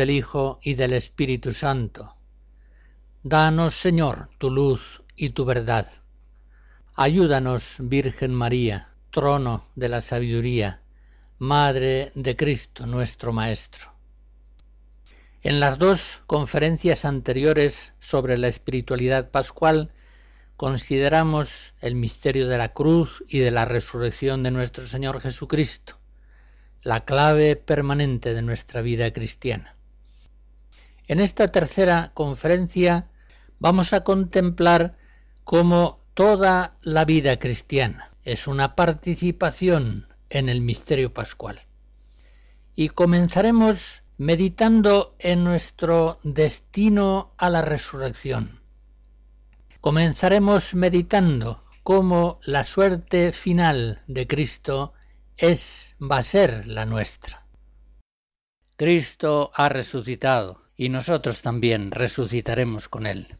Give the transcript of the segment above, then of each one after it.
Del Hijo y del Espíritu Santo. Danos, Señor, tu luz y tu verdad. Ayúdanos, Virgen María, trono de la sabiduría, Madre de Cristo nuestro Maestro. En las dos conferencias anteriores sobre la espiritualidad pascual consideramos el misterio de la cruz y de la resurrección de nuestro Señor Jesucristo la clave permanente de nuestra vida cristiana. En esta tercera conferencia vamos a contemplar cómo toda la vida cristiana es una participación en el misterio pascual. Y comenzaremos meditando en nuestro destino a la resurrección. Comenzaremos meditando cómo la suerte final de Cristo es, va a ser la nuestra. Cristo ha resucitado y nosotros también resucitaremos con Él.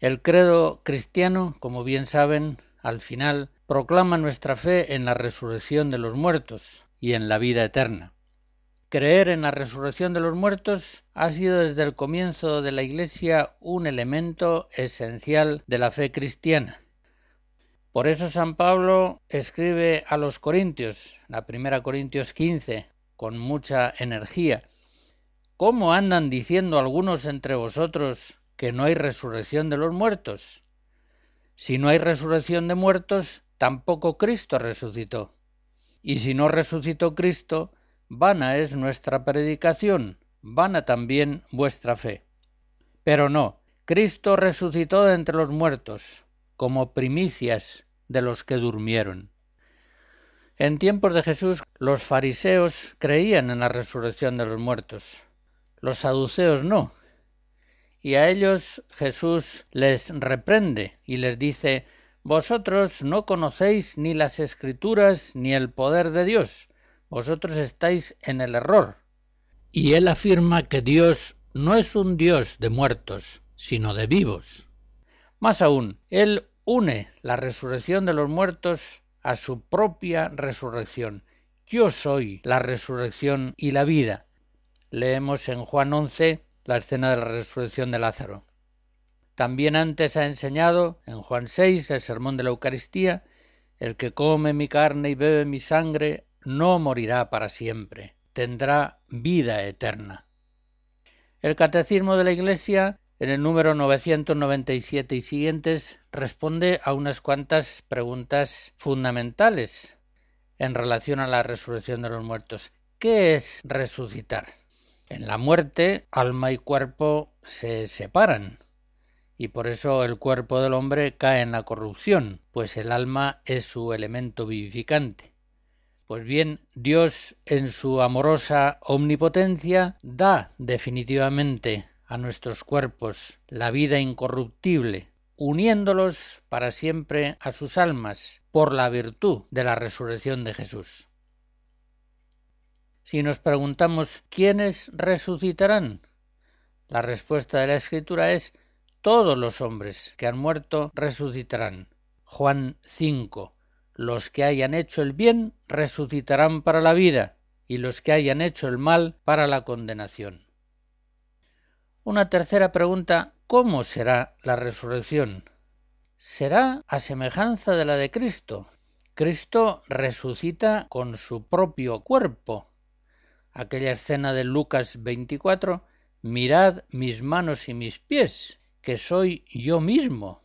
El credo cristiano, como bien saben, al final proclama nuestra fe en la resurrección de los muertos y en la vida eterna. Creer en la resurrección de los muertos ha sido desde el comienzo de la Iglesia un elemento esencial de la fe cristiana por eso San Pablo escribe a los Corintios, la primera Corintios 15, con mucha energía. ¿Cómo andan diciendo algunos entre vosotros que no hay resurrección de los muertos? Si no hay resurrección de muertos, tampoco Cristo resucitó. Y si no resucitó Cristo, vana es nuestra predicación, vana también vuestra fe. Pero no, Cristo resucitó de entre los muertos, como primicias de los que durmieron. En tiempos de Jesús los fariseos creían en la resurrección de los muertos, los saduceos no. Y a ellos Jesús les reprende y les dice, Vosotros no conocéis ni las escrituras ni el poder de Dios, vosotros estáis en el error. Y él afirma que Dios no es un Dios de muertos, sino de vivos. Más aún, él une la resurrección de los muertos a su propia resurrección. Yo soy la resurrección y la vida. Leemos en Juan 11 la escena de la resurrección de Lázaro. También antes ha enseñado en Juan 6 el sermón de la Eucaristía, el que come mi carne y bebe mi sangre no morirá para siempre, tendrá vida eterna. El catecismo de la Iglesia en el número 997 y siguientes responde a unas cuantas preguntas fundamentales en relación a la resurrección de los muertos. ¿Qué es resucitar? En la muerte, alma y cuerpo se separan, y por eso el cuerpo del hombre cae en la corrupción, pues el alma es su elemento vivificante. Pues bien, Dios en su amorosa omnipotencia da definitivamente a nuestros cuerpos la vida incorruptible, uniéndolos para siempre a sus almas por la virtud de la resurrección de Jesús. Si nos preguntamos quiénes resucitarán, la respuesta de la Escritura es todos los hombres que han muerto resucitarán. Juan 5. Los que hayan hecho el bien resucitarán para la vida, y los que hayan hecho el mal para la condenación. Una tercera pregunta, ¿cómo será la resurrección? Será a semejanza de la de Cristo. Cristo resucita con su propio cuerpo. Aquella escena de Lucas 24, mirad mis manos y mis pies, que soy yo mismo.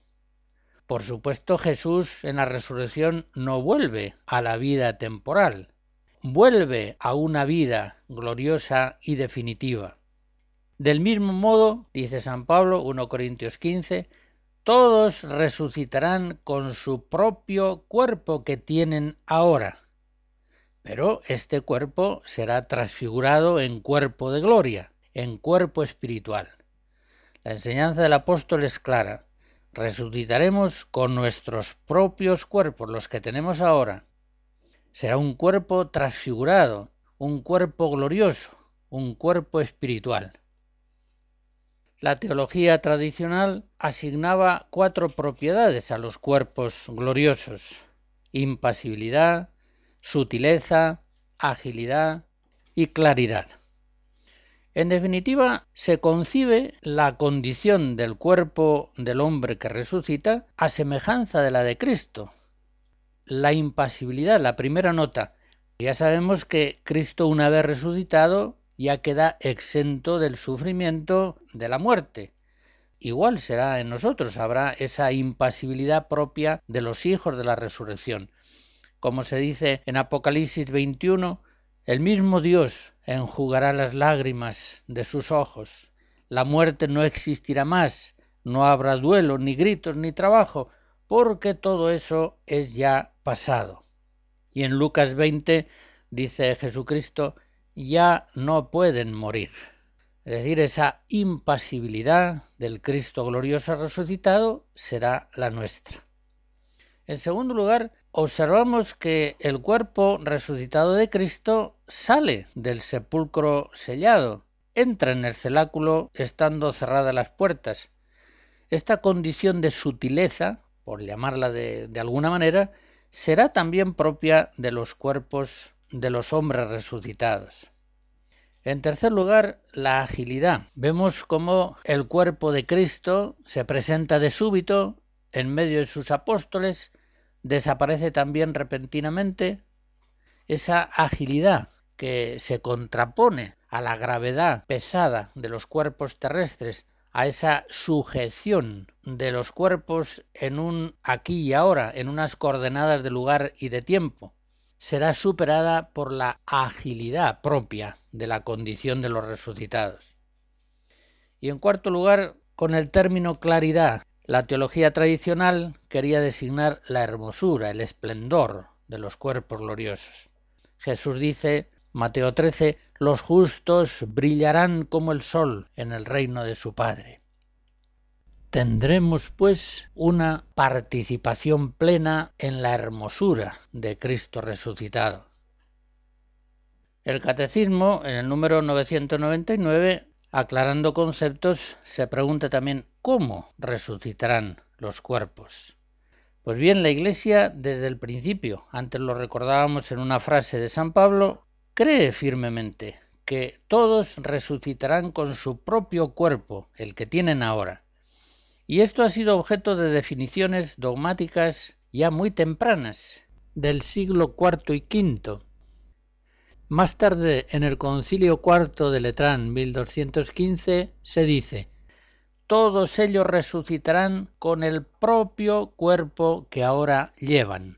Por supuesto Jesús en la resurrección no vuelve a la vida temporal, vuelve a una vida gloriosa y definitiva. Del mismo modo, dice San Pablo, 1 Corintios 15, todos resucitarán con su propio cuerpo que tienen ahora. Pero este cuerpo será transfigurado en cuerpo de gloria, en cuerpo espiritual. La enseñanza del apóstol es clara. Resucitaremos con nuestros propios cuerpos, los que tenemos ahora. Será un cuerpo transfigurado, un cuerpo glorioso, un cuerpo espiritual. La teología tradicional asignaba cuatro propiedades a los cuerpos gloriosos impasibilidad, sutileza, agilidad y claridad. En definitiva, se concibe la condición del cuerpo del hombre que resucita a semejanza de la de Cristo. La impasibilidad, la primera nota. Ya sabemos que Cristo una vez resucitado ya queda exento del sufrimiento de la muerte. Igual será en nosotros, habrá esa impasibilidad propia de los hijos de la resurrección. Como se dice en Apocalipsis 21, el mismo Dios enjugará las lágrimas de sus ojos. La muerte no existirá más, no habrá duelo, ni gritos, ni trabajo, porque todo eso es ya pasado. Y en Lucas 20 dice Jesucristo, ya no pueden morir. Es decir, esa impasibilidad del Cristo glorioso resucitado será la nuestra. En segundo lugar, observamos que el cuerpo resucitado de Cristo sale del sepulcro sellado, entra en el celáculo estando cerradas las puertas. Esta condición de sutileza, por llamarla de, alguna manera, será también propia de los cuerpos de los hombres resucitados. En tercer lugar, la agilidad. Vemos cómo el cuerpo de Cristo se presenta de súbito en medio de sus apóstoles, desaparece también repentinamente. Esa agilidad que se contrapone a la gravedad pesada de los cuerpos terrestres, a esa sujeción de los cuerpos en un aquí y ahora, en unas coordenadas de lugar y de tiempo será superada por la agilidad propia de la condición de los resucitados. Y en cuarto lugar, con el término claridad, la teología tradicional quería designar la hermosura, el esplendor de los cuerpos gloriosos. Jesús dice, Mateo 13, los justos brillarán como el sol en el reino de su Padre. Tendremos, pues, una participación plena en la hermosura de Cristo resucitado. El Catecismo, en el número 999, aclarando conceptos, se pregunta también cómo resucitarán los cuerpos. Pues bien, la Iglesia desde el principio, antes lo recordábamos en una frase de San Pablo, cree firmemente que todos resucitarán con su propio cuerpo, el que tienen ahora, y esto ha sido objeto de definiciones dogmáticas ya muy tempranas, del siglo IV y V. Más tarde, en el Concilio IV de Letrán, 1215, se dice, todos ellos resucitarán con el propio cuerpo que ahora llevan.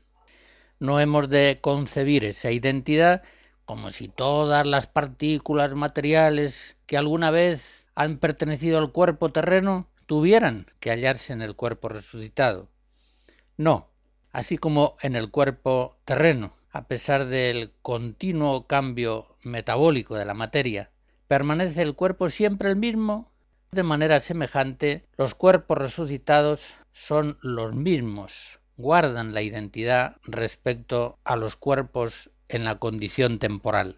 No hemos de concebir esa identidad como si todas las partículas materiales que alguna vez han pertenecido al cuerpo terreno tuvieran que hallarse en el cuerpo resucitado. No, así como en el cuerpo terreno, a pesar del continuo cambio metabólico de la materia, permanece el cuerpo siempre el mismo, de manera semejante los cuerpos resucitados son los mismos, guardan la identidad respecto a los cuerpos en la condición temporal.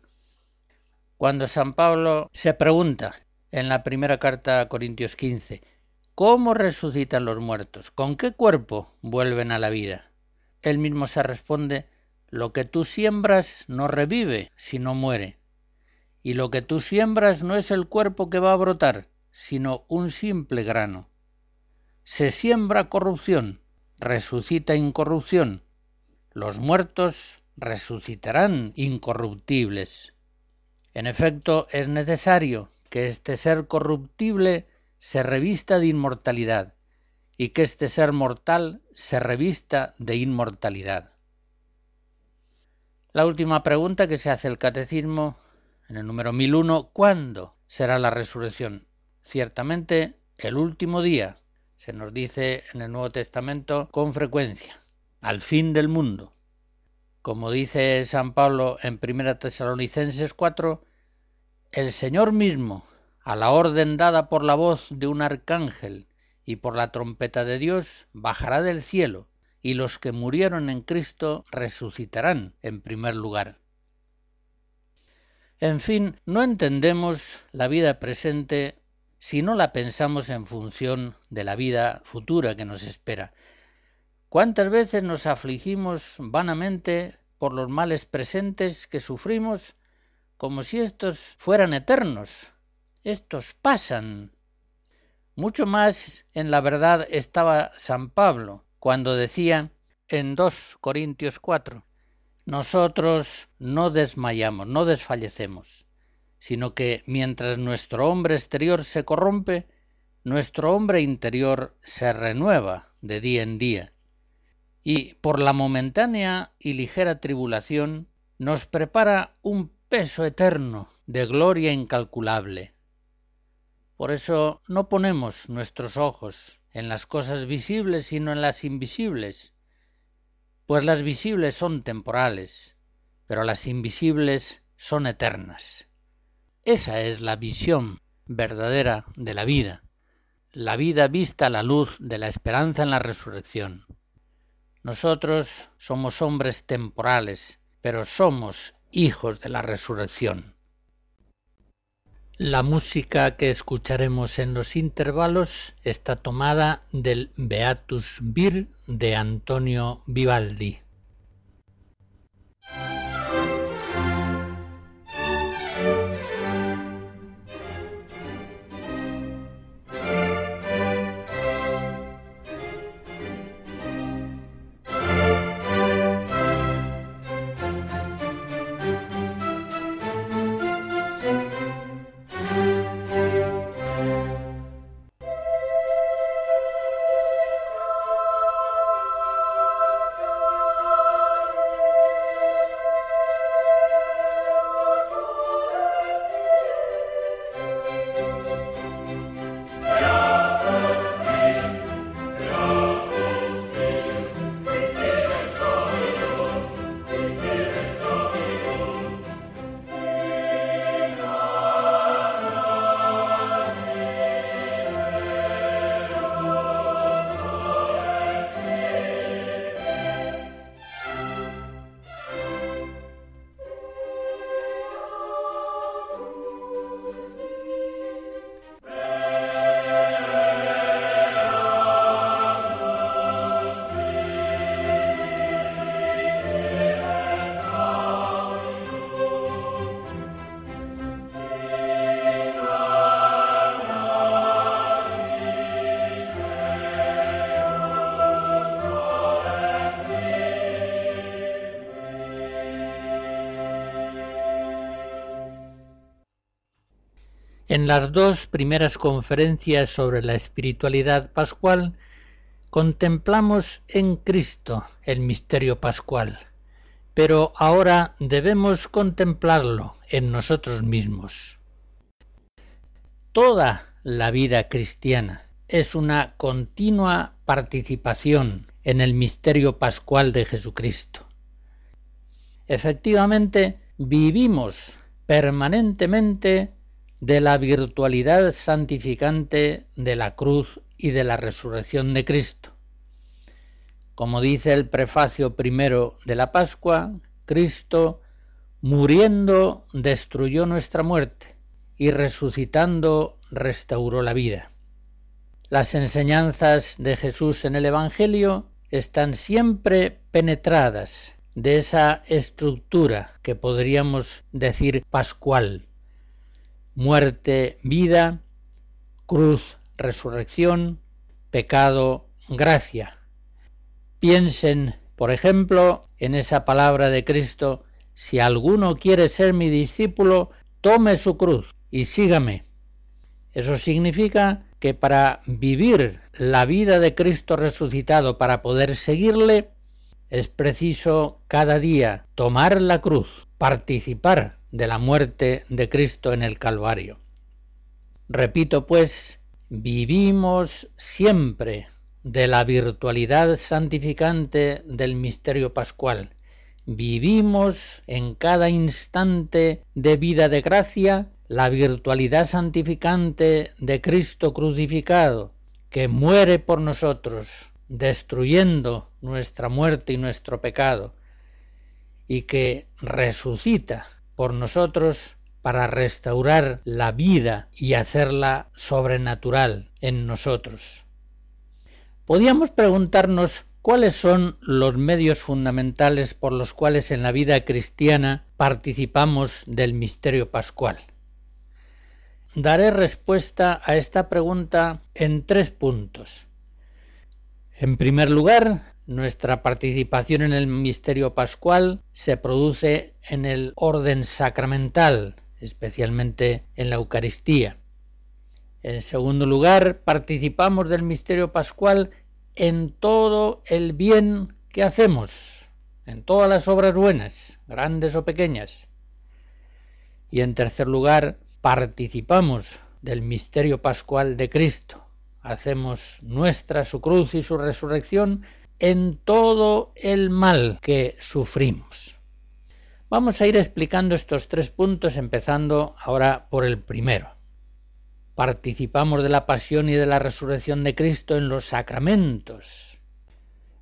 Cuando San Pablo se pregunta en la primera carta a Corintios 15, ¿Cómo resucitan los muertos? ¿Con qué cuerpo vuelven a la vida? Él mismo se responde, lo que tú siembras no revive, sino muere. Y lo que tú siembras no es el cuerpo que va a brotar, sino un simple grano. Se siembra corrupción, resucita incorrupción. Los muertos resucitarán incorruptibles. En efecto, es necesario que este ser corruptible se revista de inmortalidad y que este ser mortal se revista de inmortalidad. La última pregunta que se hace el catecismo en el número 1001, ¿cuándo será la resurrección? Ciertamente el último día, se nos dice en el Nuevo Testamento con frecuencia, al fin del mundo. Como dice San Pablo en 1 Tesalonicenses 4, el Señor mismo, a la orden dada por la voz de un arcángel y por la trompeta de Dios, bajará del cielo, y los que murieron en Cristo resucitarán en primer lugar. En fin, no entendemos la vida presente si no la pensamos en función de la vida futura que nos espera. ¿Cuántas veces nos afligimos vanamente por los males presentes que sufrimos como si estos fueran eternos? Estos pasan. Mucho más en la verdad estaba San Pablo cuando decía en 2 Corintios 4, nosotros no desmayamos, no desfallecemos sino que mientras nuestro hombre exterior se corrompe, nuestro hombre interior se renueva de día en día, y por la momentánea y ligera tribulación nos prepara un peso eterno de gloria incalculable. Por eso no ponemos nuestros ojos en las cosas visibles, sino en las invisibles, pues las visibles son temporales, pero las invisibles son eternas. Esa es la visión verdadera de la vida, la vida vista a la luz de la esperanza en la resurrección. Nosotros somos hombres temporales, pero somos hijos de la resurrección. La música que escucharemos en los intervalos está tomada del Beatus Vir de Antonio Vivaldi. En las dos primeras conferencias sobre la espiritualidad pascual contemplamos en Cristo el misterio pascual, pero ahora debemos contemplarlo en nosotros mismos. Toda la vida cristiana es una continua participación en el misterio pascual de Jesucristo. Efectivamente, vivimos permanentemente de la virtualidad santificante de la cruz y de la resurrección de Cristo. Como dice el prefacio primero de la Pascua, Cristo, muriendo, destruyó nuestra muerte y resucitando, restauró la vida. Las enseñanzas de Jesús en el Evangelio están siempre penetradas de esa estructura que podríamos decir pascual, muerte, vida, cruz, resurrección, pecado, gracia. Piensen, por ejemplo, en esa palabra de Cristo, si alguno quiere ser mi discípulo, tome su cruz y sígame. Eso significa que para vivir la vida de Cristo resucitado, para poder seguirle, es preciso cada día tomar la cruz, participar de la muerte de Cristo en el Calvario. Repito pues, vivimos siempre de la virtualidad santificante del misterio pascual, vivimos en cada instante de vida de gracia la virtualidad santificante de Cristo crucificado, que muere por nosotros, destruyendo nuestra muerte y nuestro pecado, y que resucita por nosotros para restaurar la vida y hacerla sobrenatural en nosotros. Podíamos preguntarnos cuáles son los medios fundamentales por los cuales en la vida cristiana participamos del misterio pascual. Daré respuesta a esta pregunta en tres puntos. En primer lugar, nuestra participación en el misterio pascual se produce en el orden sacramental, especialmente en la Eucaristía. En segundo lugar, participamos del misterio pascual en todo el bien que hacemos, en todas las obras buenas, grandes o pequeñas. Y en tercer lugar, participamos del misterio pascual de Cristo. Hacemos nuestra su cruz y su resurrección en todo el mal que sufrimos. Vamos a ir explicando estos tres puntos empezando ahora por el primero. Participamos de la pasión y de la resurrección de Cristo en los sacramentos.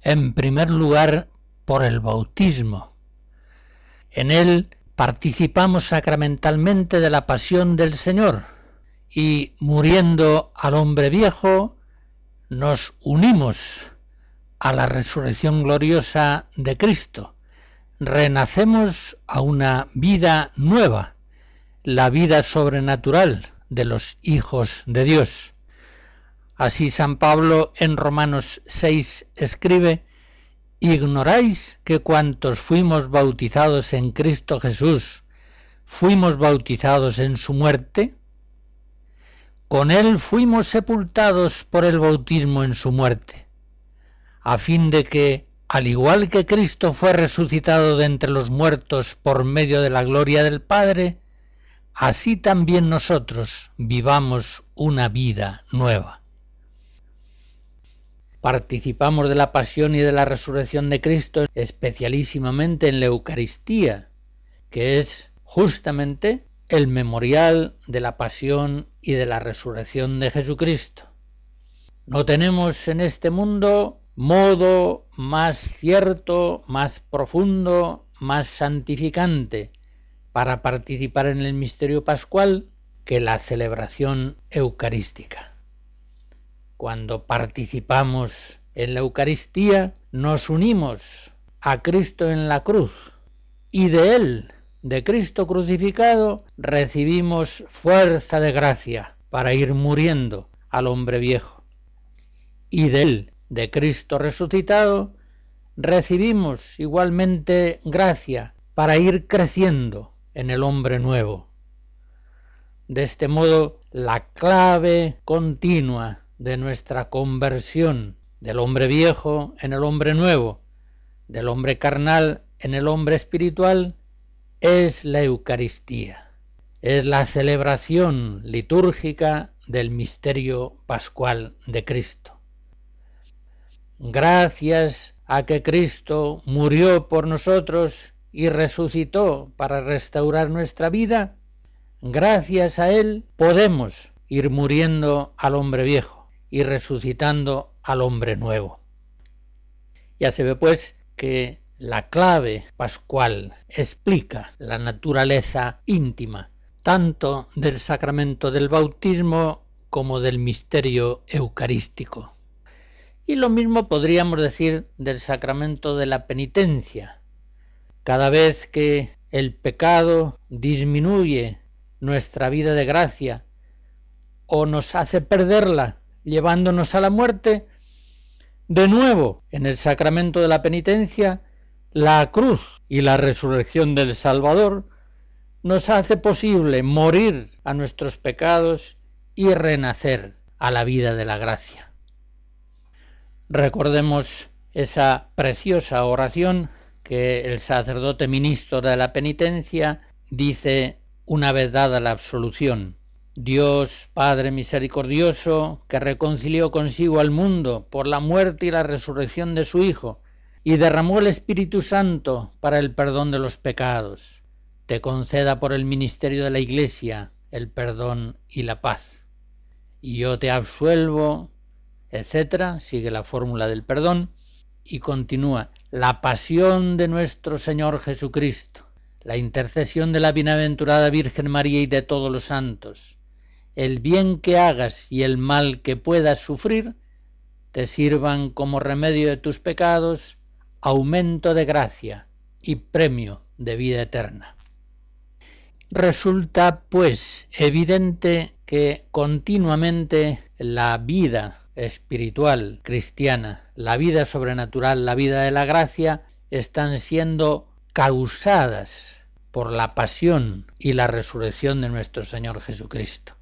En primer lugar, por el bautismo. En él participamos sacramentalmente de la pasión del Señor y muriendo al hombre viejo, nos unimos a la resurrección gloriosa de Cristo renacemos a una vida nueva, la vida sobrenatural de los hijos de Dios. Así San Pablo en Romanos 6 escribe, ¿Ignoráis que cuantos fuimos bautizados en Cristo Jesús, fuimos bautizados en su muerte? Con él fuimos sepultados por el bautismo en su muerte, a fin de que, al igual que Cristo fue resucitado de entre los muertos por medio de la gloria del Padre, así también nosotros vivamos una vida nueva. Participamos de la pasión y de la resurrección de Cristo especialísimamente en la Eucaristía, que es justamente el memorial de la pasión y de la resurrección de Jesucristo. No tenemos en este mundo modo más cierto, más profundo, más santificante para participar en el misterio pascual que la celebración eucarística. Cuando participamos en la Eucaristía, nos unimos a Cristo en la cruz y de Él, de Cristo crucificado, recibimos fuerza de gracia para ir muriendo al hombre viejo. Y de Él, de Cristo resucitado, recibimos igualmente gracia para ir creciendo en el hombre nuevo. De este modo, la clave continua de nuestra conversión del hombre viejo en el hombre nuevo, del hombre carnal en el hombre espiritual, es la Eucaristía, es la celebración litúrgica del misterio pascual de Cristo gracias a que Cristo murió por nosotros y resucitó para restaurar nuestra vida, gracias a Él podemos ir muriendo al hombre viejo y resucitando al hombre nuevo. Ya se ve pues que la clave pascual explica la naturaleza íntima tanto del sacramento del bautismo como del misterio eucarístico. Y lo mismo podríamos decir del sacramento de la penitencia. Cada vez que el pecado disminuye nuestra vida de gracia o nos hace perderla llevándonos a la muerte, de nuevo en el sacramento de la penitencia, la cruz y la resurrección del Salvador nos hace posible morir a nuestros pecados y renacer a la vida de la gracia. Recordemos esa preciosa oración que el sacerdote ministro de la penitencia dice una vez dada la absolución. Dios Padre misericordioso, que reconcilió consigo al mundo por la muerte y la resurrección de su Hijo, y derramó el Espíritu Santo para el perdón de los pecados, te conceda por el ministerio de la Iglesia el perdón y la paz. Y yo te absuelvo, etcétera, sigue la fórmula del perdón y continúa la pasión de nuestro Señor Jesucristo, la intercesión de la bienaventurada Virgen María y de todos los santos, el bien que hagas y el mal que puedas sufrir, te sirvan como remedio de tus pecados, aumento de gracia y premio de vida eterna. Resulta, pues, evidente que continuamente la vida espiritual cristiana, la vida sobrenatural, la vida de la gracia, están siendo causadas por la pasión y la resurrección de nuestro Señor Jesucristo.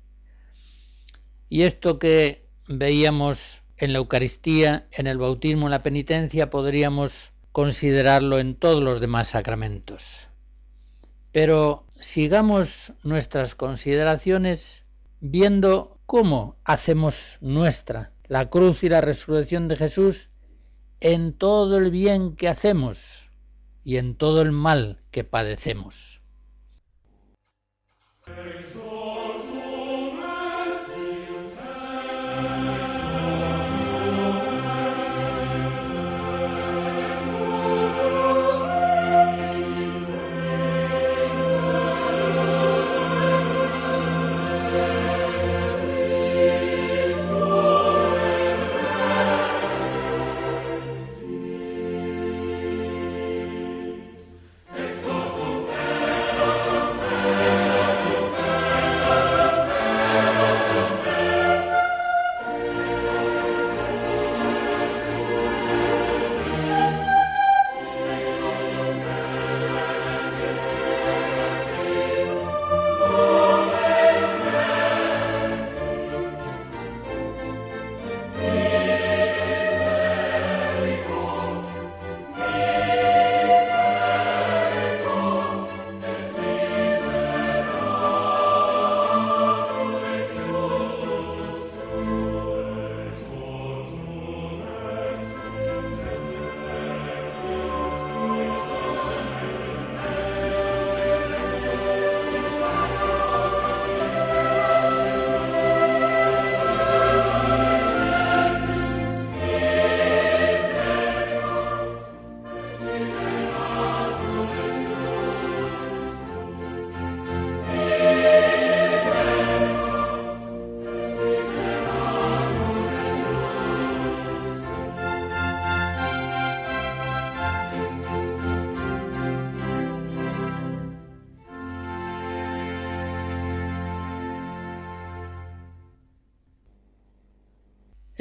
Y esto que veíamos en la Eucaristía, en el bautismo, en la penitencia, podríamos considerarlo en todos los demás sacramentos. Pero sigamos nuestras consideraciones viendo cómo hacemos nuestra la cruz y la resurrección de Jesús en todo el bien que hacemos y en todo el mal que padecemos.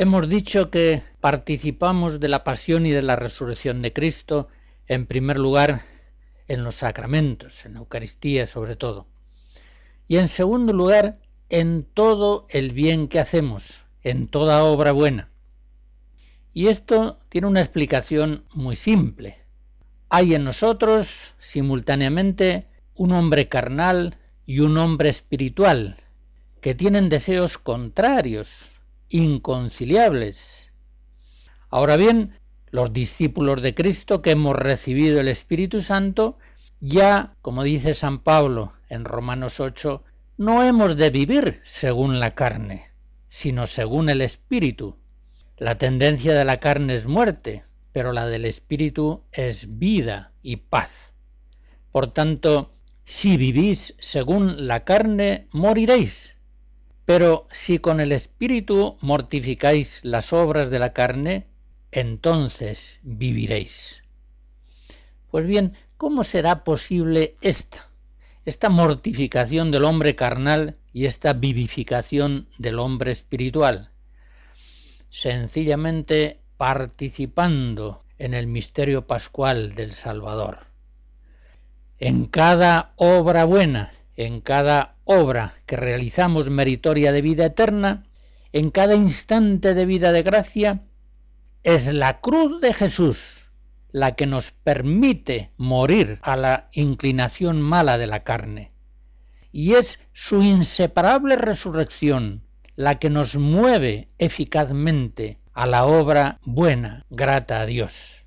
Hemos dicho que participamos de la pasión y de la resurrección de Cristo, en primer lugar, en los sacramentos, en la Eucaristía sobre todo. Y en segundo lugar, en todo el bien que hacemos, en toda obra buena. Y esto tiene una explicación muy simple. Hay en nosotros simultáneamente un hombre carnal y un hombre espiritual, que tienen deseos contrarios, inconciliables. Ahora bien, los discípulos de Cristo que hemos recibido el Espíritu Santo, ya, como dice San Pablo en Romanos 8, no hemos de vivir según la carne, sino según el Espíritu. La tendencia de la carne es muerte, pero la del Espíritu es vida y paz. Por tanto, si vivís según la carne, moriréis. Pero si con el Espíritu mortificáis las obras de la carne, entonces viviréis. Pues bien, ¿cómo será posible esta? Esta mortificación del hombre carnal y esta vivificación del hombre espiritual. Sencillamente participando en el misterio pascual del Salvador. En cada obra buena, en cada obra que realizamos meritoria de vida eterna, en cada instante de vida de gracia, es la cruz de Jesús la que nos permite morir a la inclinación mala de la carne. Y es su inseparable resurrección la que nos mueve eficazmente a la obra buena, grata a Dios.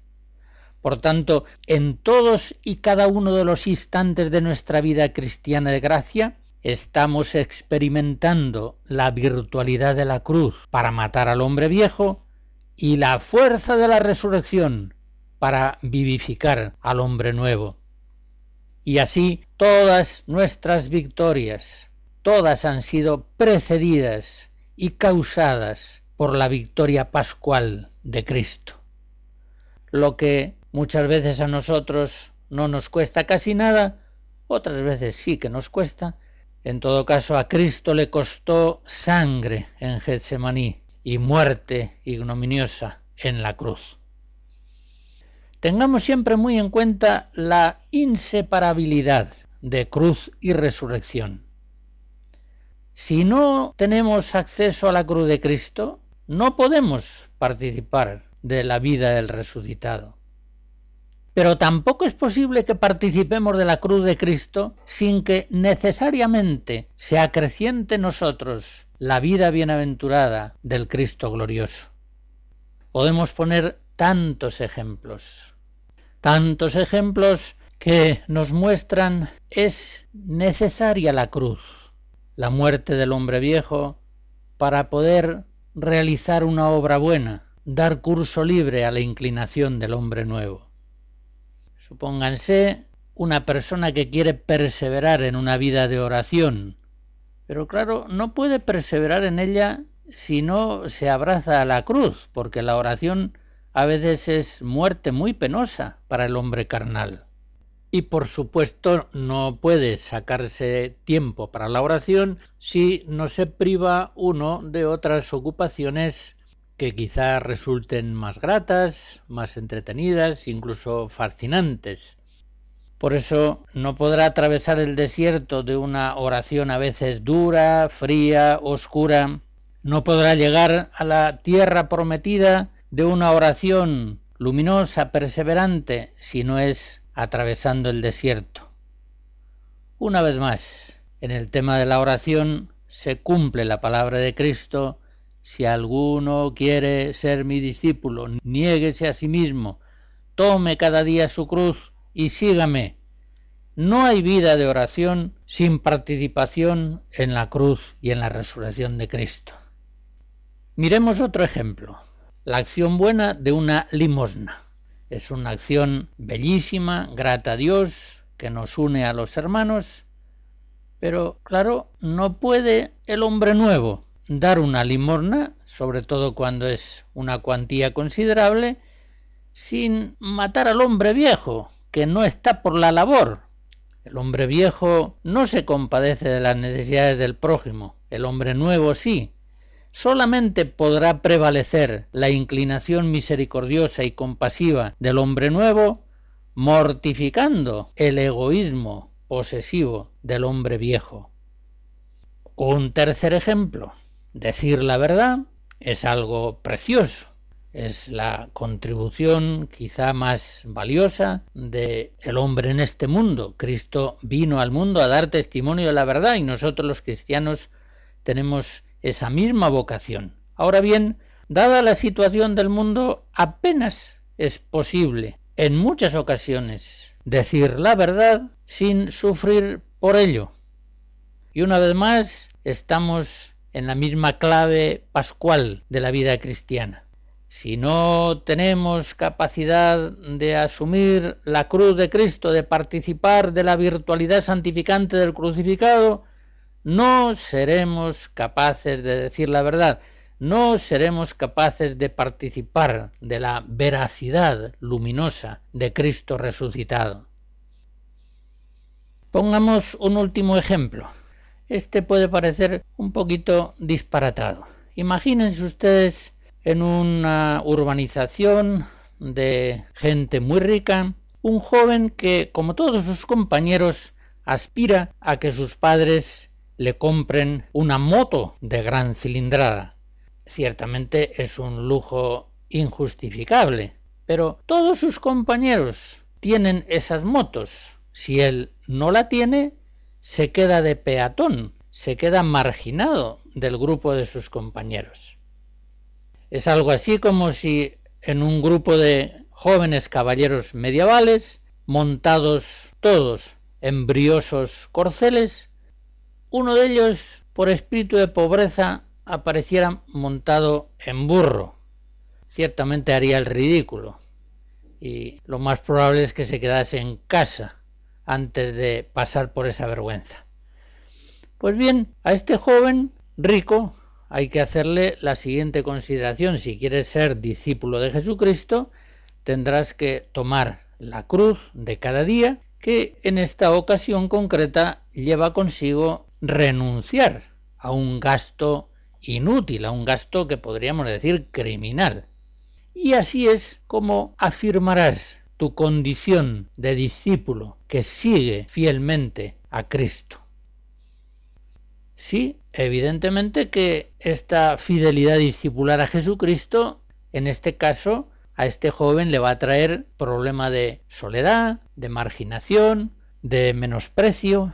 Por tanto, en todos y cada uno de los instantes de nuestra vida cristiana de gracia, estamos experimentando la virtualidad de la cruz para matar al hombre viejo y la fuerza de la resurrección para vivificar al hombre nuevo. Y así todas nuestras victorias, todas han sido precedidas y causadas por la victoria pascual de Cristo. Lo que muchas veces a nosotros no nos cuesta casi nada, otras veces sí que nos cuesta, en todo caso a Cristo le costó sangre en Getsemaní y muerte ignominiosa en la cruz. Tengamos siempre muy en cuenta la inseparabilidad de cruz y resurrección. Si no tenemos acceso a la cruz de Cristo, no podemos participar de la vida del resucitado. Pero tampoco es posible que participemos de la cruz de Cristo sin que necesariamente se acreciente en nosotros la vida bienaventurada del Cristo glorioso. Podemos poner tantos ejemplos, tantos ejemplos que nos muestran es necesaria la cruz, la muerte del hombre viejo, para poder realizar una obra buena, dar curso libre a la inclinación del hombre nuevo. Supónganse una persona que quiere perseverar en una vida de oración, pero claro, no puede perseverar en ella si no se abraza a la cruz, porque la oración a veces es muerte muy penosa para el hombre carnal. Y por supuesto no puede sacarse tiempo para la oración si no se priva uno de otras ocupaciones que quizá resulten más gratas, más entretenidas, incluso fascinantes. Por eso no podrá atravesar el desierto de una oración a veces dura, fría, oscura. No podrá llegar a la tierra prometida de una oración luminosa, perseverante, si no es atravesando el desierto. Una vez más, en el tema de la oración se cumple la palabra de Cristo si alguno quiere ser mi discípulo, niéguese a sí mismo, tome cada día su cruz y sígame. No hay vida de oración sin participación en la cruz y en la resurrección de Cristo. Miremos otro ejemplo, la acción buena de una limosna. Es una acción bellísima, grata a Dios, que nos une a los hermanos, pero claro, no puede el hombre nuevo dar una limosna, sobre todo cuando es una cuantía considerable, sin matar al hombre viejo, que no está por la labor. El hombre viejo no se compadece de las necesidades del prójimo, el hombre nuevo sí. Solamente podrá prevalecer la inclinación misericordiosa y compasiva del hombre nuevo mortificando el egoísmo posesivo del hombre viejo. Un tercer ejemplo. Decir la verdad es algo precioso, es la contribución quizá más valiosa de el hombre en este mundo. Cristo vino al mundo a dar testimonio de la verdad y nosotros los cristianos tenemos esa misma vocación. Ahora bien, dada la situación del mundo, apenas es posible en muchas ocasiones decir la verdad sin sufrir por ello. Y una vez más estamos en la misma clave pascual de la vida cristiana. Si no tenemos capacidad de asumir la cruz de Cristo, de participar de la virtualidad santificante del crucificado, no seremos capaces de decir la verdad, no seremos capaces de participar de la veracidad luminosa de Cristo resucitado. Pongamos un último ejemplo. Este puede parecer un poquito disparatado. Imagínense ustedes en una urbanización de gente muy rica, un joven que, como todos sus compañeros, aspira a que sus padres le compren una moto de gran cilindrada. Ciertamente es un lujo injustificable, pero todos sus compañeros tienen esas motos. Si él no la tiene, se queda de peatón, se queda marginado del grupo de sus compañeros. Es algo así como si en un grupo de jóvenes caballeros medievales, montados todos en briosos corceles, uno de ellos, por espíritu de pobreza, apareciera montado en burro. Ciertamente haría el ridículo, y lo más probable es que se quedase en casa antes de pasar por esa vergüenza. Pues bien, a este joven rico hay que hacerle la siguiente consideración. Si quieres ser discípulo de Jesucristo, tendrás que tomar la cruz de cada día, que en esta ocasión concreta lleva consigo renunciar a un gasto inútil, a un gasto que podríamos decir criminal. Y así es como afirmarás tu condición de discípulo que sigue fielmente a Cristo. Sí, evidentemente que esta fidelidad discipular a Jesucristo, en este caso, a este joven le va a traer problema de soledad, de marginación, de menosprecio,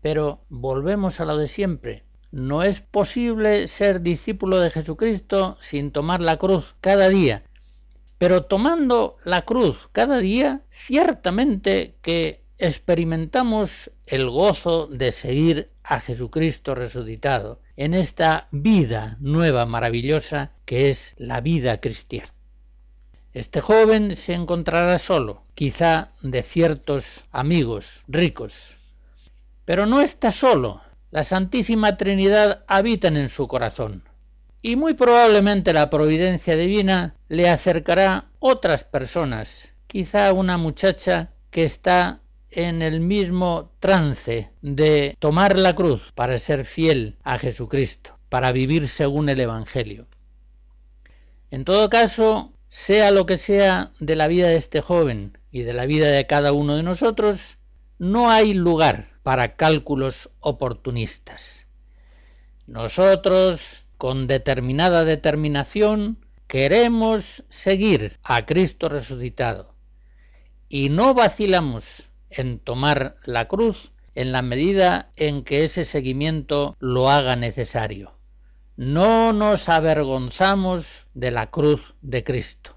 pero volvemos a lo de siempre. No es posible ser discípulo de Jesucristo sin tomar la cruz cada día. Pero tomando la cruz cada día, ciertamente que experimentamos el gozo de seguir a Jesucristo resucitado en esta vida nueva, maravillosa, que es la vida cristiana. Este joven se encontrará solo, quizá de ciertos amigos ricos. Pero no está solo, la Santísima Trinidad habita en su corazón. Y muy probablemente la providencia divina le acercará otras personas, quizá una muchacha que está en el mismo trance de tomar la cruz para ser fiel a Jesucristo, para vivir según el Evangelio. En todo caso, sea lo que sea de la vida de este joven y de la vida de cada uno de nosotros, no hay lugar para cálculos oportunistas. Nosotros, con determinada determinación, queremos seguir a Cristo resucitado y no vacilamos en tomar la cruz en la medida en que ese seguimiento lo haga necesario. No nos avergonzamos de la cruz de Cristo.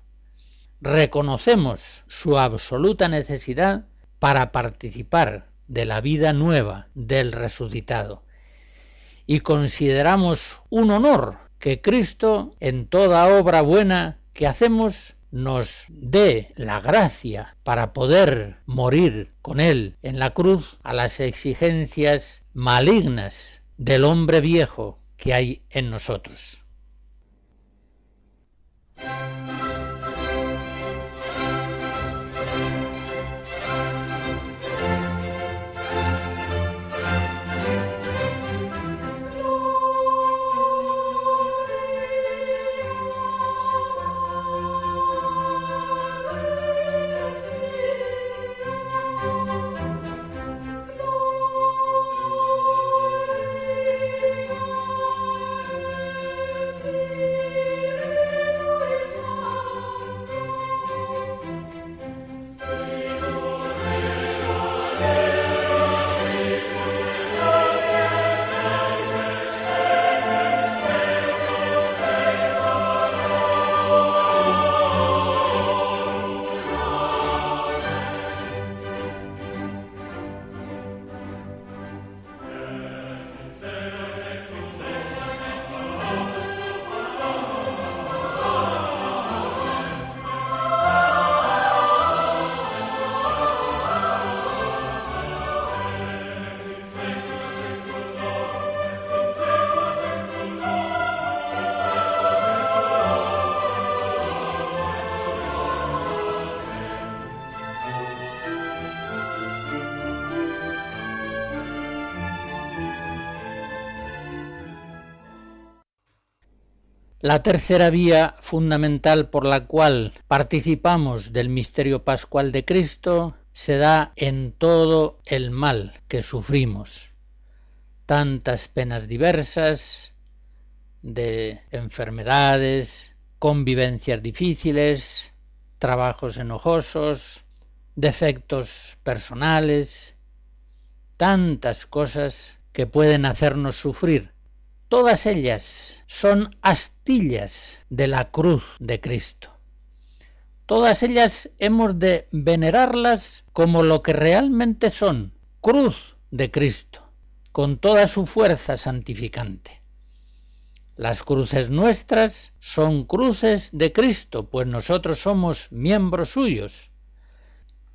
Reconocemos su absoluta necesidad para participar de la vida nueva del resucitado. Y consideramos un honor que Cristo, en toda obra buena que hacemos, nos dé la gracia para poder morir con Él en la cruz a las exigencias malignas del hombre viejo que hay en nosotros. La tercera vía fundamental por la cual participamos del misterio pascual de Cristo se da en todo el mal que sufrimos. Tantas penas diversas, de enfermedades, convivencias difíciles, trabajos enojosos, defectos personales, tantas cosas que pueden hacernos sufrir Todas ellas son astillas de la cruz de Cristo. Todas ellas hemos de venerarlas como lo que realmente son, cruz de Cristo, con toda su fuerza santificante. Las cruces nuestras son cruces de Cristo, pues nosotros somos miembros suyos.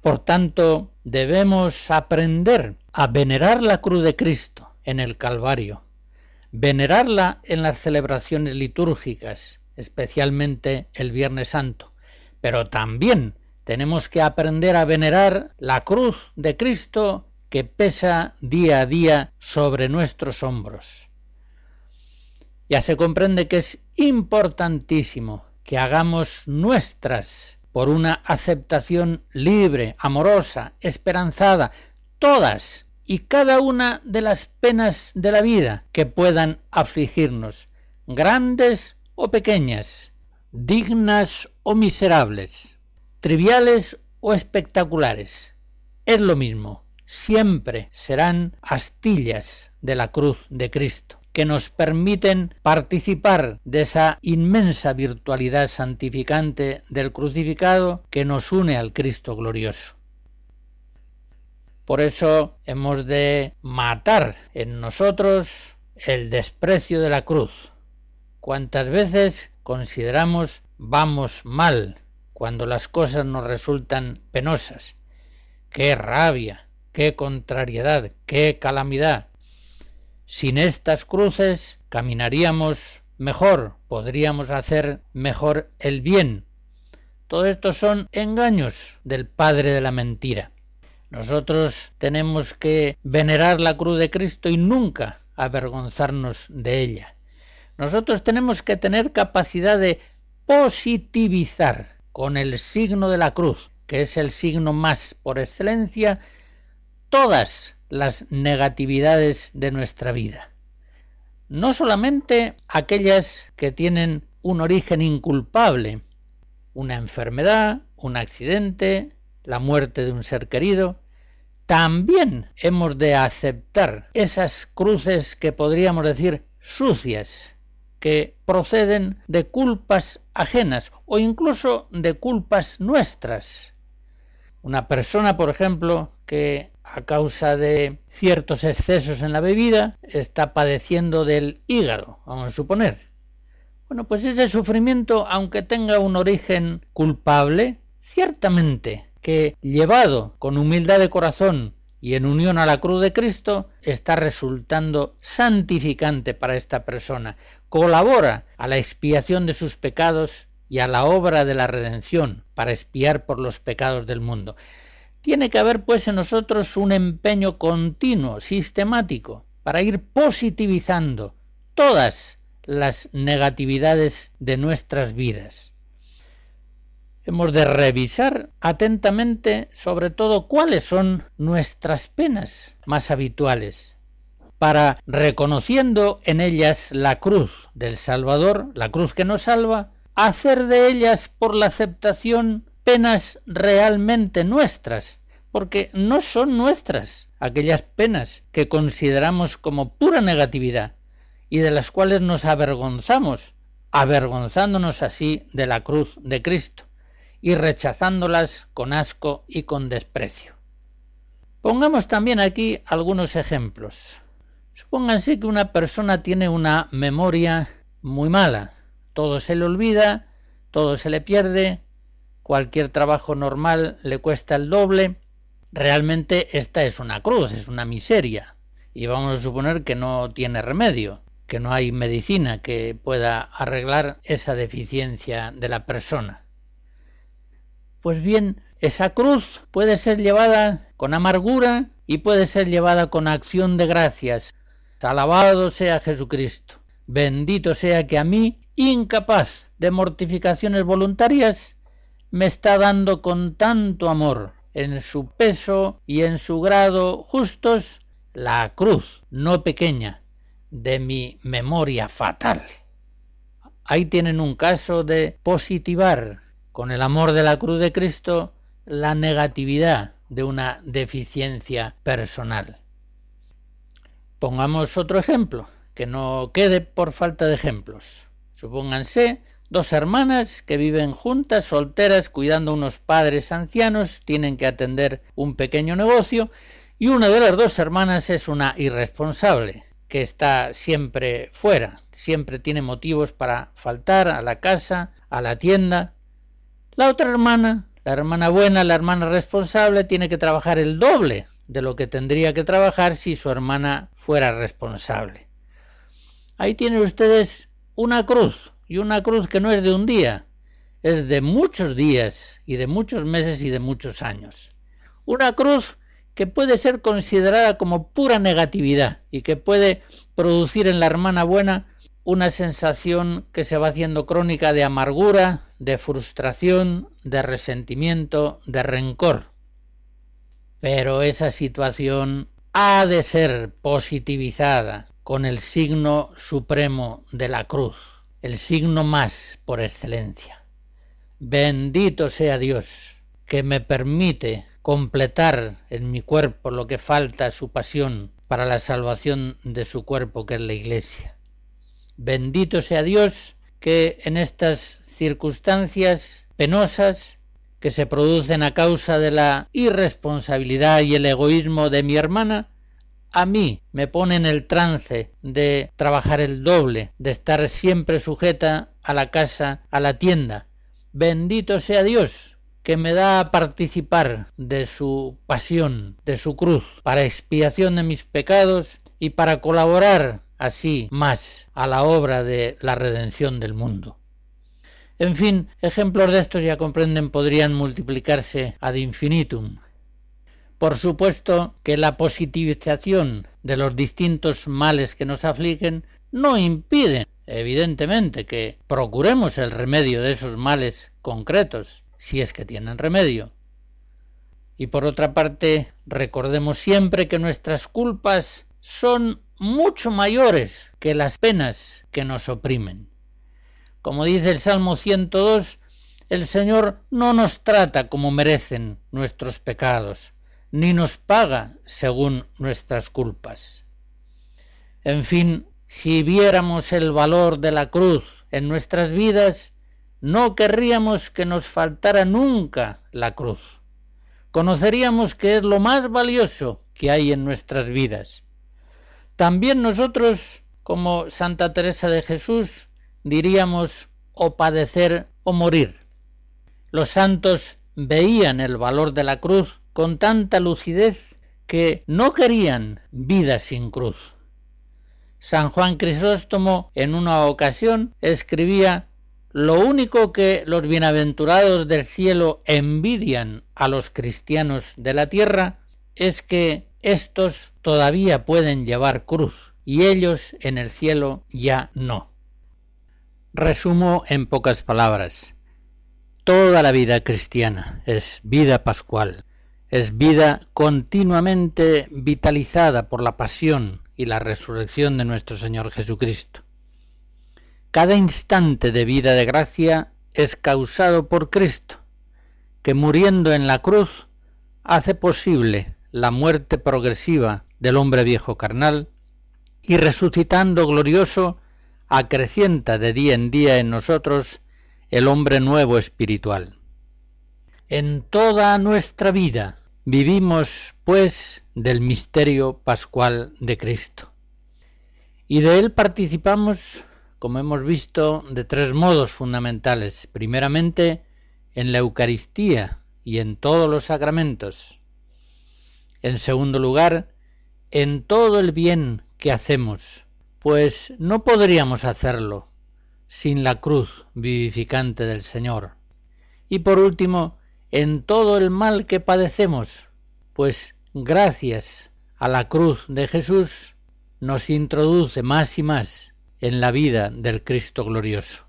Por tanto, debemos aprender a venerar la cruz de Cristo en el Calvario, venerarla en las celebraciones litúrgicas, especialmente el Viernes Santo, pero también tenemos que aprender a venerar la cruz de Cristo que pesa día a día sobre nuestros hombros. Ya se comprende que es importantísimo que hagamos nuestras por una aceptación libre, amorosa, esperanzada, todas y cada una de las penas de la vida que puedan afligirnos, grandes o pequeñas, dignas o miserables, triviales o espectaculares. Es lo mismo, siempre serán astillas de la cruz de Cristo que nos permiten participar de esa inmensa virtualidad santificante del crucificado que nos une al Cristo glorioso. Por eso hemos de matar en nosotros el desprecio de la cruz. Cuantas veces consideramos vamos mal cuando las cosas nos resultan penosas. ¡Qué rabia! ¡Qué contrariedad! ¡Qué calamidad! Sin estas cruces caminaríamos mejor, podríamos hacer mejor el bien. Todo esto son engaños del Padre de la mentira. Nosotros tenemos que venerar la cruz de Cristo y nunca avergonzarnos de ella. Nosotros tenemos que tener capacidad de positivizar con el signo de la cruz, que es el signo más por excelencia, todas las negatividades de nuestra vida. No solamente aquellas que tienen un origen inculpable, una enfermedad, un accidente, la muerte de un ser querido, también hemos de aceptar esas cruces que podríamos decir sucias, que proceden de culpas ajenas o incluso de culpas nuestras. Una persona, por ejemplo, que a causa de ciertos excesos en la bebida está padeciendo del hígado, vamos a suponer. Bueno, pues ese sufrimiento, aunque tenga un origen culpable, ciertamente que llevado con humildad de corazón y en unión a la cruz de Cristo, está resultando santificante para esta persona, colabora a la expiación de sus pecados y a la obra de la redención para expiar por los pecados del mundo. Tiene que haber pues en nosotros un empeño continuo, sistemático, para ir positivizando todas las negatividades de nuestras vidas. Hemos de revisar atentamente sobre todo cuáles son nuestras penas más habituales, para, reconociendo en ellas la cruz del Salvador, la cruz que nos salva, hacer de ellas por la aceptación penas realmente nuestras, porque no son nuestras aquellas penas que consideramos como pura negatividad y de las cuales nos avergonzamos, avergonzándonos así de la cruz de Cristo y rechazándolas con asco y con desprecio. Pongamos también aquí algunos ejemplos. Supónganse que una persona tiene una memoria muy mala, todo se le olvida, todo se le pierde, cualquier trabajo normal le cuesta el doble. Realmente esta es una cruz, es una miseria. Y vamos a suponer que no tiene remedio, que no hay medicina que pueda arreglar esa deficiencia de la persona. Pues bien, esa cruz puede ser llevada con amargura y puede ser llevada con acción de gracias. Alabado sea Jesucristo. Bendito sea que a mí, incapaz de mortificaciones voluntarias, me está dando con tanto amor en su peso y en su grado justos la cruz, no pequeña, de mi memoria fatal. Ahí tienen un caso de positivar con el amor de la cruz de Cristo la negatividad de una deficiencia personal. Pongamos otro ejemplo, que no quede por falta de ejemplos. Supónganse Dos hermanas que viven juntas, solteras, cuidando a unos padres ancianos, tienen que atender un pequeño negocio y una de las dos hermanas es una irresponsable, que está siempre fuera, siempre tiene motivos para faltar a la casa, a la tienda. La otra hermana, la hermana buena, la hermana responsable, tiene que trabajar el doble de lo que tendría que trabajar si su hermana fuera responsable. Ahí tienen ustedes una cruz, y una cruz que no es de un día, es de muchos días y de muchos meses y de muchos años. Una cruz que puede ser considerada como pura negatividad y que puede producir en la hermana buena una sensación que se va haciendo crónica de amargura, de frustración, de resentimiento, de rencor. Pero esa situación ha de ser positivizada con el signo supremo de la cruz el signo más por excelencia. Bendito sea Dios, que me permite completar en mi cuerpo lo que falta a su pasión para la salvación de su cuerpo, que es la Iglesia. Bendito sea Dios que en estas circunstancias penosas que se producen a causa de la irresponsabilidad y el egoísmo de mi hermana, a mí me pone en el trance de trabajar el doble, de estar siempre sujeta a la casa, a la tienda. Bendito sea Dios que me da a participar de su pasión, de su cruz, para expiación de mis pecados y para colaborar así más a la obra de la redención del mundo. En fin, ejemplos de estos ya comprenden podrían multiplicarse ad infinitum. Por supuesto que la positivización de los distintos males que nos afligen no impide, evidentemente, que procuremos el remedio de esos males concretos, si es que tienen remedio. Y por otra parte, recordemos siempre que nuestras culpas son mucho mayores que las penas que nos oprimen. Como dice el Salmo 102, el Señor no nos trata como merecen nuestros pecados, ni nos paga según nuestras culpas. En fin, si viéramos el valor de la cruz en nuestras vidas, no querríamos que nos faltara nunca la cruz. Conoceríamos que es lo más valioso que hay en nuestras vidas. También nosotros, como Santa Teresa de Jesús, diríamos o padecer o morir. Los santos veían el valor de la cruz con tanta lucidez que no querían vida sin cruz. San Juan Crisóstomo en una ocasión escribía lo único que los bienaventurados del cielo envidian a los cristianos de la tierra es que éstos todavía pueden llevar cruz y ellos en el cielo ya no. Resumo en pocas palabras. Toda la vida cristiana es vida pascual, es vida continuamente vitalizada por la pasión y la resurrección de nuestro Señor Jesucristo. Cada instante de vida de gracia es causado por Cristo, que muriendo en la cruz hace posible la muerte progresiva del hombre viejo carnal y resucitando glorioso acrecienta de día en día en nosotros el hombre nuevo espiritual. En toda nuestra vida vivimos, pues, del misterio pascual de Cristo. Y de él participamos, como hemos visto, de tres modos fundamentales. Primeramente, en la Eucaristía y en todos los sacramentos. En segundo lugar, en todo el bien que hacemos, pues no podríamos hacerlo sin la cruz vivificante del Señor. Y por último, en todo el mal que padecemos, pues gracias a la cruz de Jesús nos introduce más y más en la vida del Cristo glorioso.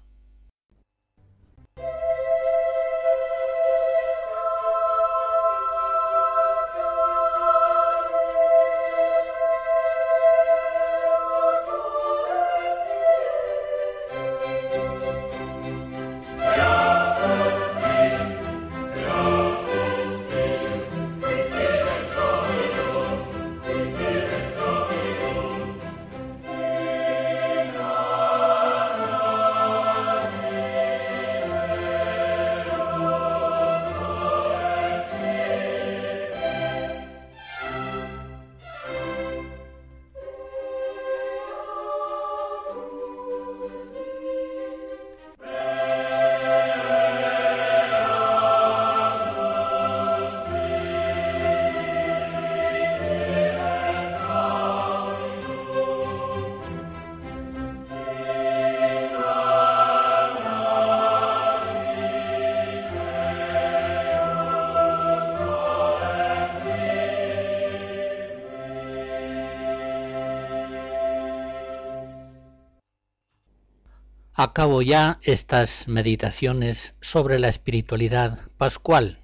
Cabo ya estas meditaciones sobre la espiritualidad pascual.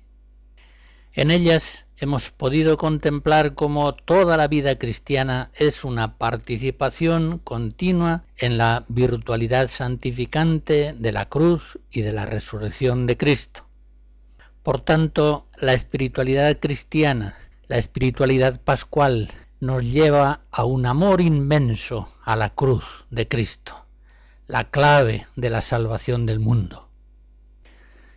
En ellas hemos podido contemplar cómo toda la vida cristiana es una participación continua en la virtualidad santificante de la cruz y de la resurrección de Cristo. Por tanto, la espiritualidad cristiana, la espiritualidad pascual, nos lleva a un amor inmenso a la cruz de Cristo, la clave de la salvación del mundo.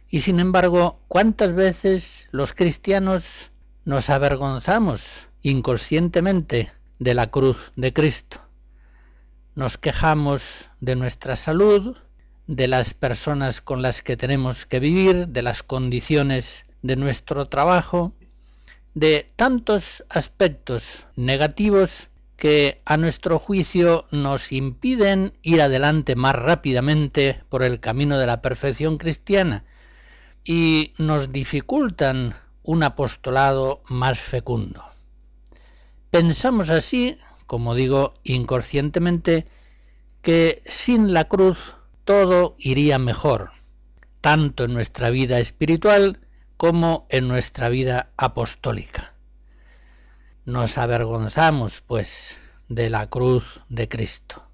Y sin embargo, ¿cuántas veces los cristianos nos avergonzamos inconscientemente de la cruz de Cristo? Nos quejamos de nuestra salud, de las personas con las que tenemos que vivir, de las condiciones de nuestro trabajo, de tantos aspectos negativos que a nuestro juicio nos impiden ir adelante más rápidamente por el camino de la perfección cristiana y nos dificultan un apostolado más fecundo. Pensamos así, como digo, inconscientemente, que sin la cruz todo iría mejor, tanto en nuestra vida espiritual como en nuestra vida apostólica. Nos avergonzamos, pues, de la cruz de Cristo.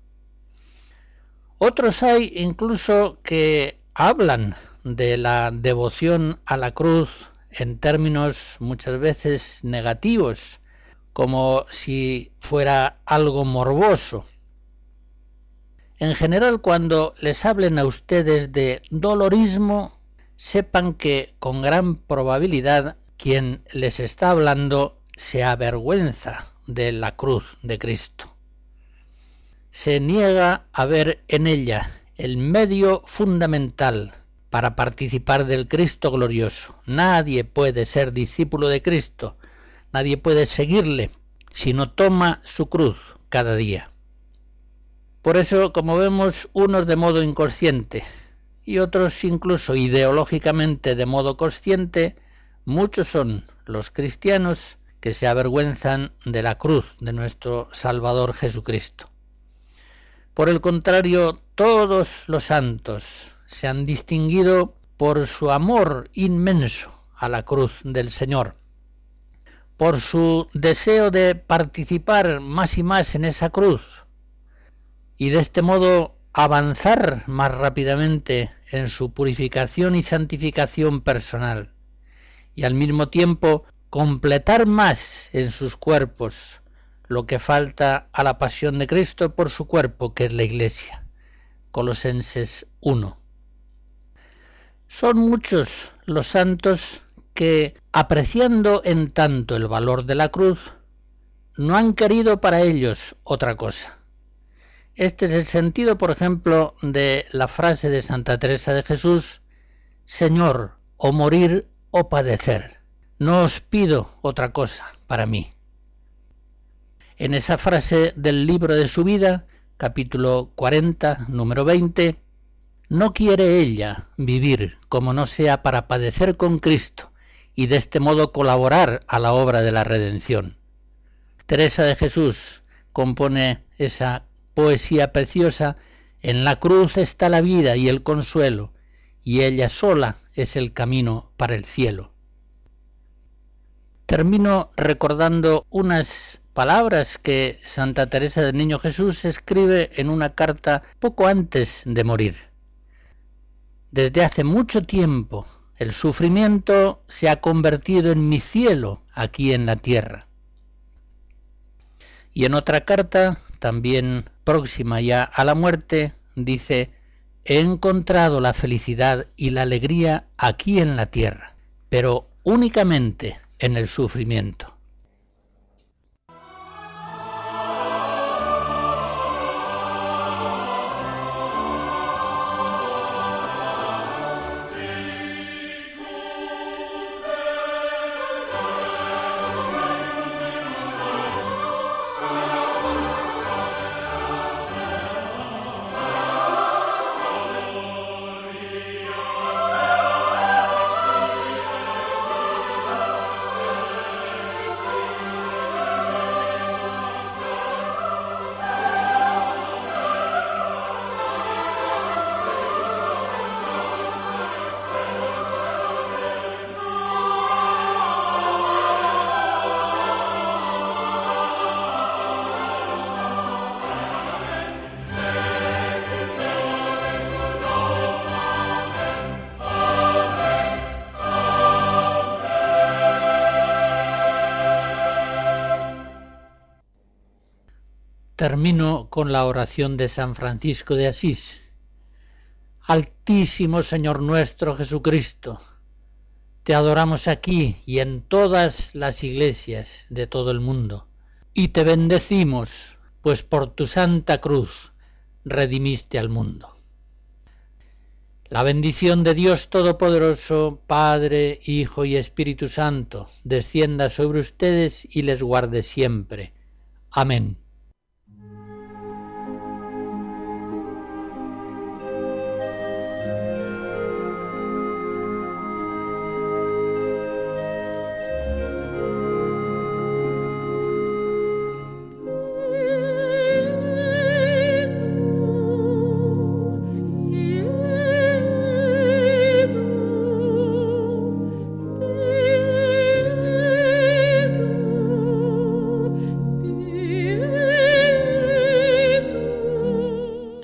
Otros hay incluso que hablan de la devoción a la cruz en términos muchas veces negativos, como si fuera algo morboso. En general, cuando les hablen a ustedes de dolorismo, sepan que con gran probabilidad quien les está hablando se avergüenza de la cruz de Cristo. Se niega a ver en ella el medio fundamental para participar del Cristo glorioso. Nadie puede ser discípulo de Cristo, nadie puede seguirle si no toma su cruz cada día. Por eso, como vemos, unos de modo inconsciente y otros incluso ideológicamente de modo consciente, muchos son los cristianos que se avergüenzan de la cruz de nuestro Salvador Jesucristo. Por el contrario, todos los santos, se han distinguido por su amor inmenso a la cruz del Señor, por su deseo de participar más y más en esa cruz y de este modo avanzar más rápidamente en su purificación y santificación personal y al mismo tiempo completar más en sus cuerpos lo que falta a la pasión de Cristo por su cuerpo, que es la Iglesia. Colosenses 1. Son muchos los santos que, apreciando en tanto el valor de la cruz, no han querido para ellos otra cosa. Este es el sentido, por ejemplo, de la frase de Santa Teresa de Jesús, Señor, o morir o padecer. No os pido otra cosa para mí. En esa frase del libro de su vida, capítulo 40, número 20, no quiere ella vivir como no sea para padecer con Cristo y de este modo colaborar a la obra de la redención. Teresa de Jesús compone esa poesía preciosa En la cruz está la vida y el consuelo, y ella sola es el camino para el cielo. Termino recordando unas palabras que Santa Teresa del Niño Jesús escribe en una carta poco antes de morir. Desde hace mucho tiempo el sufrimiento se ha convertido en mi cielo aquí en la tierra. Y en otra carta, también próxima ya a la muerte, dice, he encontrado la felicidad y la alegría aquí en la tierra, pero únicamente en el sufrimiento. Termino con la oración de San Francisco de Asís. Altísimo Señor nuestro Jesucristo, te adoramos aquí y en todas las iglesias de todo el mundo, y te bendecimos, pues por tu santa cruz redimiste al mundo. La bendición de Dios Todopoderoso, Padre, Hijo y Espíritu Santo, descienda sobre ustedes y les guarde siempre. Amén.